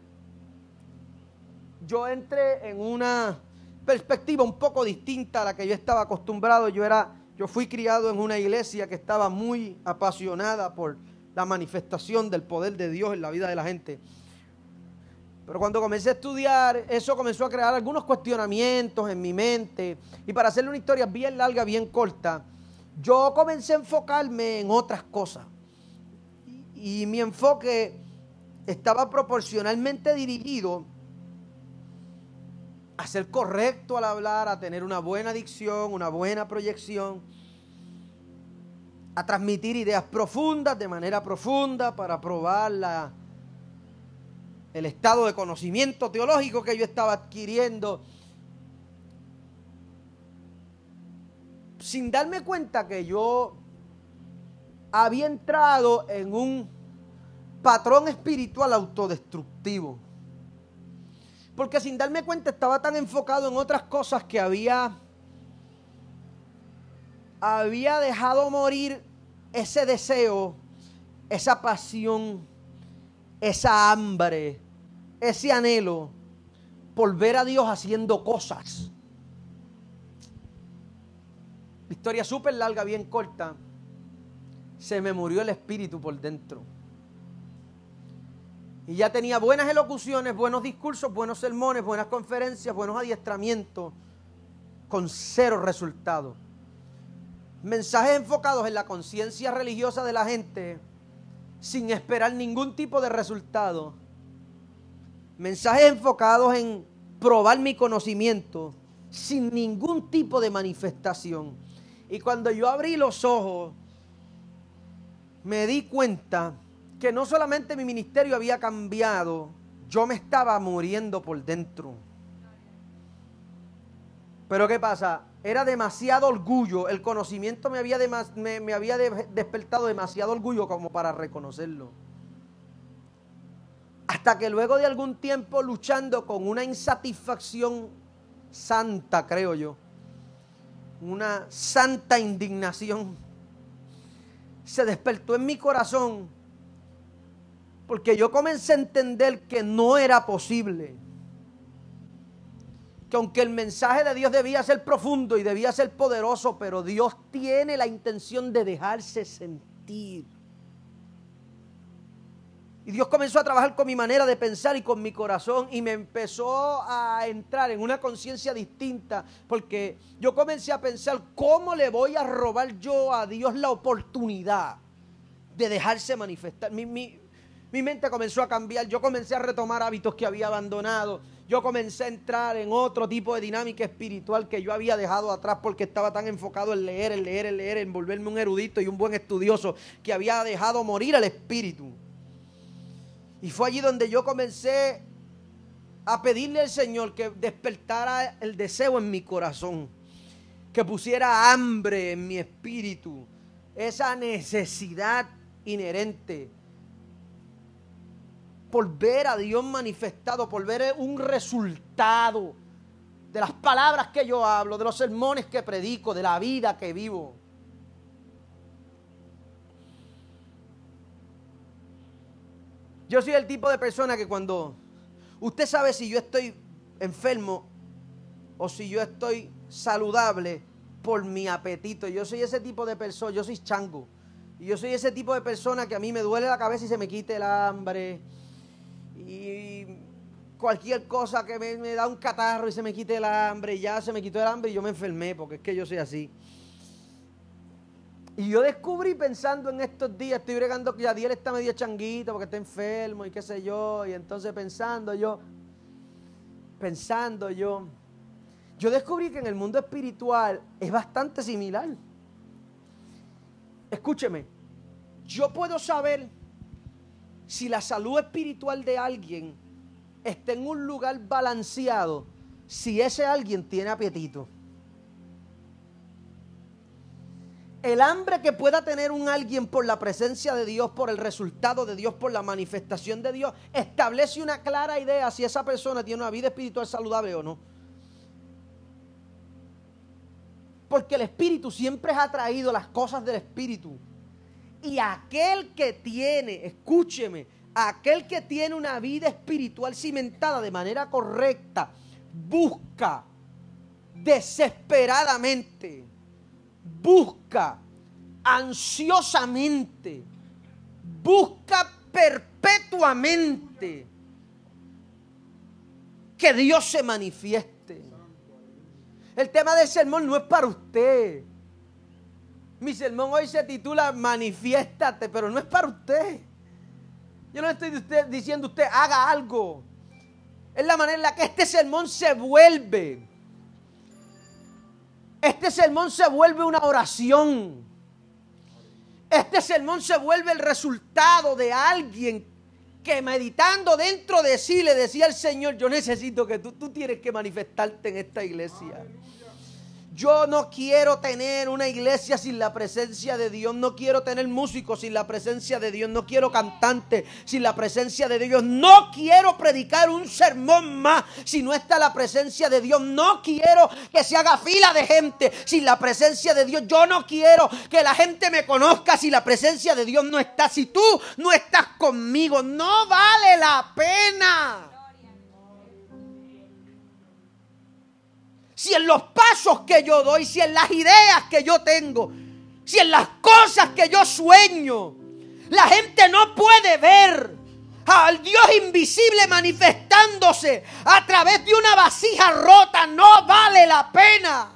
yo entré en una perspectiva un poco distinta a la que yo estaba acostumbrado. Yo era, yo fui criado en una iglesia que estaba muy apasionada por la manifestación del poder de Dios en la vida de la gente. Pero cuando comencé a estudiar, eso comenzó a crear algunos cuestionamientos en mi mente. Y para hacerle una historia bien larga, bien corta, yo comencé a enfocarme en otras cosas y mi enfoque estaba proporcionalmente dirigido a ser correcto al hablar, a tener una buena dicción, una buena proyección, a transmitir ideas profundas de manera profunda para probar la, el estado de conocimiento teológico que yo estaba adquiriendo. Sin darme cuenta que yo había entrado en un patrón espiritual autodestructivo. Porque sin darme cuenta estaba tan enfocado en otras cosas que había había dejado morir ese deseo, esa pasión, esa hambre, ese anhelo por ver a Dios haciendo cosas. Historia súper larga, bien corta se me murió el espíritu por dentro. Y ya tenía buenas elocuciones, buenos discursos, buenos sermones, buenas conferencias, buenos adiestramientos, con cero resultado. Mensajes enfocados en la conciencia religiosa de la gente, sin esperar ningún tipo de resultado. Mensajes enfocados en probar mi conocimiento, sin ningún tipo de manifestación. Y cuando yo abrí los ojos, me di cuenta que no solamente mi ministerio había cambiado, yo me estaba muriendo por dentro. Pero ¿qué pasa? Era demasiado orgullo, el conocimiento me había, había despertado demasiado orgullo como para reconocerlo. Hasta que luego de algún tiempo luchando con una insatisfacción santa, creo yo, una santa indignación, se despertó en mi corazón porque yo comencé a entender que no era posible. Que aunque el mensaje de Dios debía ser profundo y debía ser poderoso, pero Dios tiene la intención de dejarse sentir. Y Dios comenzó a trabajar con mi manera de pensar y con mi corazón y me empezó a entrar en una conciencia distinta porque yo comencé a pensar cómo le voy a robar yo a Dios la oportunidad de dejarse manifestar. Mi, mi mente comenzó a cambiar, yo comencé a retomar hábitos que había abandonado, yo comencé a entrar en otro tipo de dinámica espiritual que yo había dejado atrás porque estaba tan enfocado en leer, en leer, en leer, en volverme un erudito y un buen estudioso que había dejado morir al espíritu. Y fue allí donde yo comencé a pedirle al Señor que despertara el deseo en mi corazón, que pusiera hambre en mi espíritu, esa necesidad inherente por ver a Dios manifestado, por ver un resultado de las palabras que yo hablo, de los sermones que predico, de la vida que vivo. Yo soy el tipo de persona que cuando usted sabe si yo estoy enfermo o si yo estoy saludable por mi apetito. Yo soy ese tipo de persona, yo soy chango. Y yo soy ese tipo de persona que a mí me duele la cabeza y se me quite el hambre. Y cualquier cosa que me, da un catarro y se me quite el hambre, ya se me quitó el hambre y yo me enfermé, porque es que yo soy así. Y yo descubrí pensando en estos días, estoy bregando que Yadiel está medio changuito porque está enfermo y qué sé yo, y entonces pensando yo, pensando yo, yo descubrí que en el mundo espiritual es bastante similar. Escúcheme, yo puedo saber si la salud espiritual de alguien está en un lugar balanceado, si ese alguien tiene apetito. El hambre que pueda tener un alguien por la presencia de Dios, por el resultado de Dios, por la manifestación de Dios, establece una clara idea si esa persona tiene una vida espiritual saludable o no. Porque el espíritu siempre ha traído las cosas del espíritu. Y aquel que tiene, escúcheme, aquel que tiene una vida espiritual cimentada de manera correcta, busca desesperadamente busca ansiosamente, busca perpetuamente que Dios se manifieste. El tema del sermón no es para usted. Mi sermón hoy se titula Manifiéstate, pero no es para usted. Yo no estoy diciendo usted haga algo. Es la manera en la que este sermón se vuelve este sermón se vuelve una oración. Este sermón se vuelve el resultado de alguien que meditando dentro de sí le decía al Señor, yo necesito que tú, tú tienes que manifestarte en esta iglesia. Yo no quiero tener una iglesia sin la presencia de Dios. No quiero tener músicos sin la presencia de Dios. No quiero cantantes sin la presencia de Dios. No quiero predicar un sermón más si no está la presencia de Dios. No quiero que se haga fila de gente sin la presencia de Dios. Yo no quiero que la gente me conozca si la presencia de Dios no está. Si tú no estás conmigo, no vale la pena. Si en los pasos que yo doy, si en las ideas que yo tengo, si en las cosas que yo sueño, la gente no puede ver al Dios invisible manifestándose a través de una vasija rota, no vale la pena.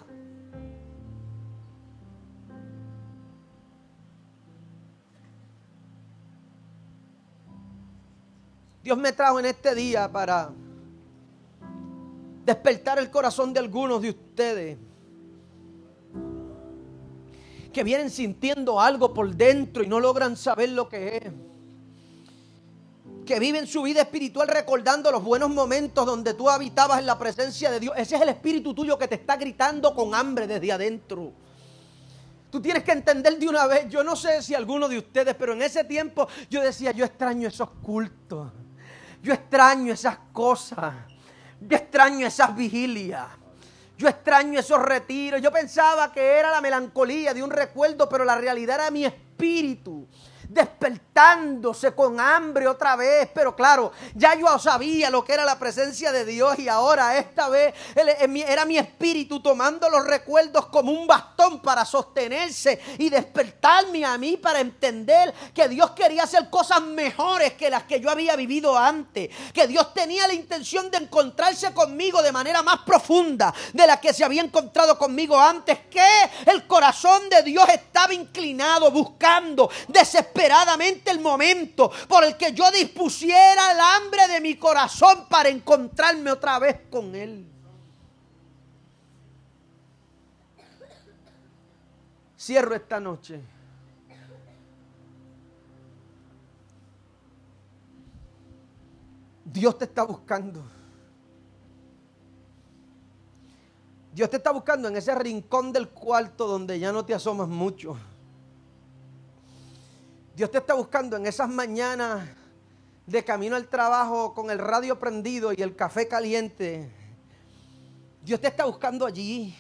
Dios me trajo en este día para despertar el corazón de algunos de ustedes que vienen sintiendo algo por dentro y no logran saber lo que es. Que viven su vida espiritual recordando los buenos momentos donde tú habitabas en la presencia de Dios. Ese es el espíritu tuyo que te está gritando con hambre desde adentro. Tú tienes que entender de una vez, yo no sé si alguno de ustedes, pero en ese tiempo yo decía, yo extraño esos cultos. Yo extraño esas cosas. Yo extraño esas vigilias. Yo extraño esos retiros. Yo pensaba que era la melancolía de un recuerdo, pero la realidad era mi espíritu despertándose con hambre otra vez. Pero claro, ya yo sabía lo que era la presencia de Dios y ahora esta vez era mi espíritu tomando los recuerdos como un bastón para sostenerse y despertarme a mí para entender que Dios quería hacer cosas mejores que las que yo había vivido antes. Que Dios tenía la intención de encontrarse conmigo de manera más profunda de la que se había encontrado conmigo antes. Que el corazón de Dios estaba inclinado, buscando, desesperado desesperadamente el momento por el que yo dispusiera el hambre de mi corazón para encontrarme otra vez con Él. Cierro esta noche. Dios te está buscando. Dios te está buscando en ese rincón del cuarto donde ya no te asomas mucho. Dios te está buscando en esas mañanas de camino al trabajo con el radio prendido y el café caliente. Dios te está buscando allí.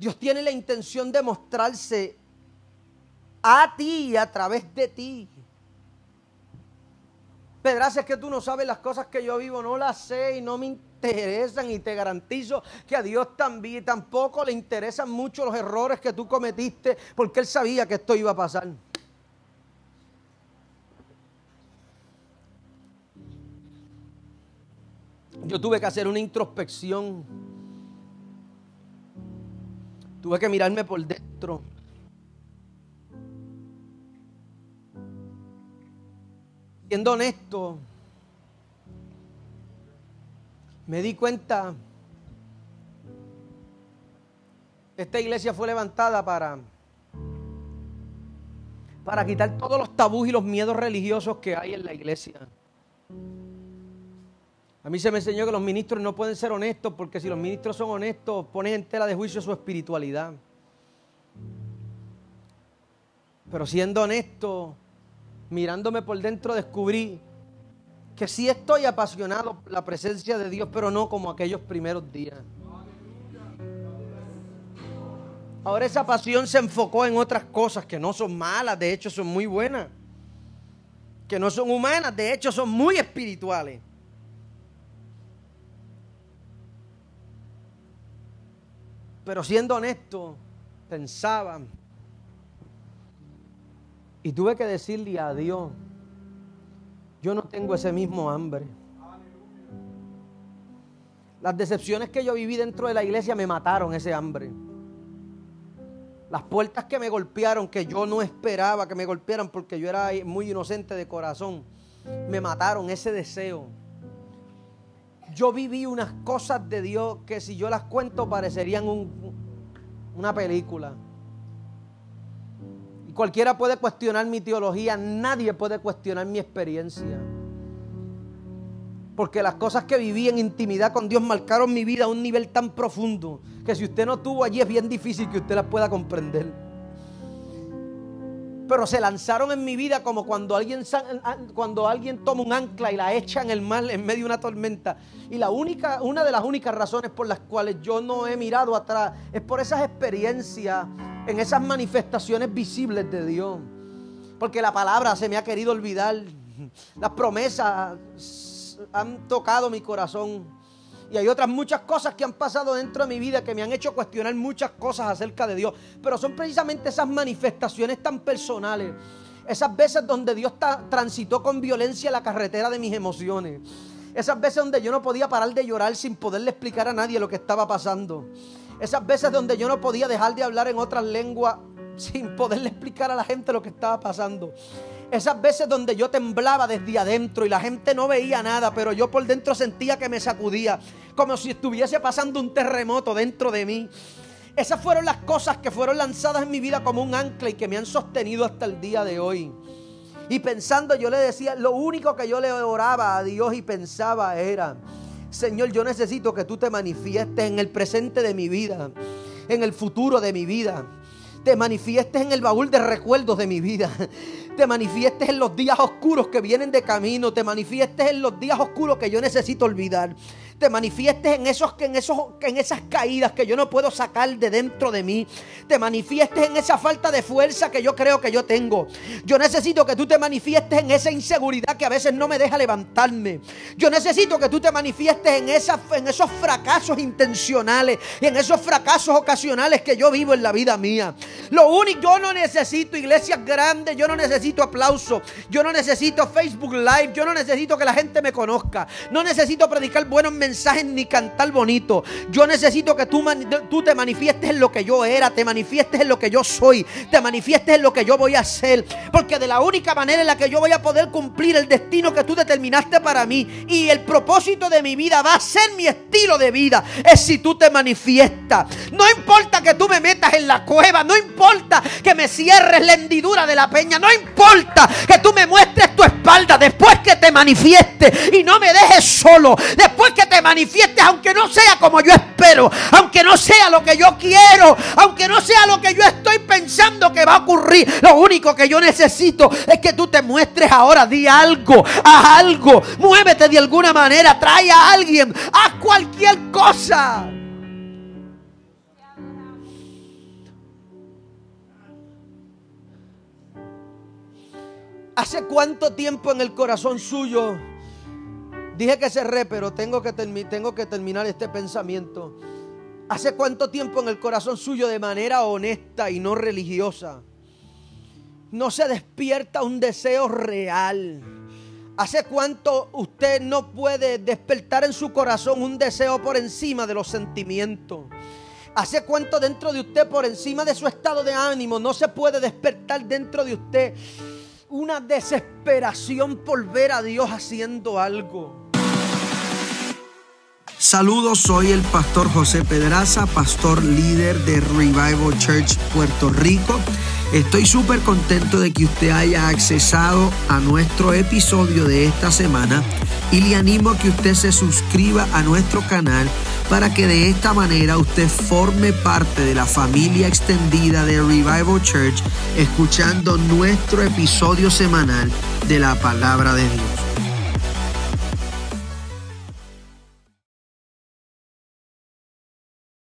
Dios tiene la intención de mostrarse a ti y a través de ti. Pedraza, es que tú no sabes las cosas que yo vivo, no las sé y no me interesan y te garantizo que a Dios también tampoco le interesan mucho los errores que tú cometiste porque Él sabía que esto iba a pasar. Yo tuve que hacer una introspección. Tuve que mirarme por dentro. Siendo honesto, me di cuenta esta iglesia fue levantada para para quitar todos los tabús y los miedos religiosos que hay en la iglesia. A mí se me enseñó que los ministros no pueden ser honestos porque si los ministros son honestos ponen en tela de juicio su espiritualidad. Pero siendo honesto, mirándome por dentro descubrí que sí estoy apasionado por la presencia de Dios, pero no como aquellos primeros días. Ahora esa pasión se enfocó en otras cosas que no son malas, de hecho son muy buenas. Que no son humanas, de hecho son muy espirituales. Pero siendo honesto, pensaba y tuve que decirle a Dios, yo no tengo ese mismo hambre. Las decepciones que yo viví dentro de la iglesia me mataron ese hambre. Las puertas que me golpearon, que yo no esperaba que me golpearan porque yo era muy inocente de corazón, me mataron ese deseo. Yo viví unas cosas de Dios que si yo las cuento parecerían una película. Y cualquiera puede cuestionar mi teología, nadie puede cuestionar mi experiencia. Porque las cosas que viví en intimidad con Dios marcaron mi vida a un nivel tan profundo que si usted no tuvo allí es bien difícil que usted las pueda comprender. Pero se lanzaron en mi vida como cuando alguien, cuando alguien toma un ancla y la echa en el mar en medio de una tormenta. Y la única, una de las únicas razones por las cuales yo no he mirado atrás es por esas experiencias, en esas manifestaciones visibles de Dios. Porque la palabra se me ha querido olvidar. Las promesas han tocado mi corazón. Y hay otras muchas cosas que han pasado dentro de mi vida que me han hecho cuestionar muchas cosas acerca de Dios. Pero son precisamente esas manifestaciones tan personales. Esas veces donde Dios transitó con violencia la carretera de mis emociones. Esas veces donde yo no podía parar de llorar sin poderle explicar a nadie lo que estaba pasando. Esas veces donde yo no podía dejar de hablar en otras lenguas sin poderle explicar a la gente lo que estaba pasando. Esas veces donde yo temblaba desde adentro y la gente no veía nada, pero yo por dentro sentía que me sacudía, como si estuviese pasando un terremoto dentro de mí. Esas fueron las cosas que fueron lanzadas en mi vida como un ancla y que me han sostenido hasta el día de hoy. Y pensando, yo le decía, lo único que yo le oraba a Dios y pensaba era, Señor, yo necesito que tú te manifiestes en el presente de mi vida, en el futuro de mi vida te manifiestes en el baúl de recuerdos de mi vida. Te manifiestes en los días oscuros que vienen de camino. Te manifiestes en los días oscuros que yo necesito olvidar te manifiestes en, esos, en, esos, en esas caídas que yo no puedo sacar de dentro de mí. Te manifiestes en esa falta de fuerza que yo creo que yo tengo. Yo necesito que tú te manifiestes en esa inseguridad que a veces no me deja levantarme. Yo necesito que tú te manifiestes en, esa, en esos fracasos intencionales y en esos fracasos ocasionales que yo vivo en la vida mía. Lo único, yo no necesito iglesias grandes, yo no necesito aplausos, yo no necesito Facebook Live, yo no necesito que la gente me conozca, no necesito predicar buenos mensajes mensajes ni cantar bonito. Yo necesito que tú, tú te manifiestes en lo que yo era, te manifiestes en lo que yo soy, te manifiestes en lo que yo voy a hacer. Porque de la única manera en la que yo voy a poder cumplir el destino que tú determinaste para mí y el propósito de mi vida va a ser mi estilo de vida, es si tú te manifiestas. No importa que tú me metas en la cueva, no importa que me cierres la hendidura de la peña, no importa que tú me muestres tu espalda después que te manifieste y no me dejes solo, después que te manifiestes, aunque no sea como yo espero, aunque no sea lo que yo quiero, aunque no sea lo que yo estoy pensando que va a ocurrir. Lo único que yo necesito es que tú te muestres ahora, di algo, haz algo, muévete de alguna manera, trae a alguien, haz cualquier cosa. ¿Hace cuánto tiempo en el corazón suyo Dije que cerré, pero tengo que, tengo que terminar este pensamiento. ¿Hace cuánto tiempo en el corazón suyo de manera honesta y no religiosa no se despierta un deseo real? ¿Hace cuánto usted no puede despertar en su corazón un deseo por encima de los sentimientos? ¿Hace cuánto dentro de usted, por encima de su estado de ánimo, no se puede despertar dentro de usted una desesperación por ver a Dios haciendo algo. Saludos, soy el pastor José Pedraza, pastor líder de Revival Church Puerto Rico. Estoy súper contento de que usted haya accesado a nuestro episodio de esta semana y le animo a que usted se suscriba a nuestro canal para que de esta manera usted forme parte de la familia extendida de Revival Church escuchando nuestro episodio semanal de la palabra de Dios.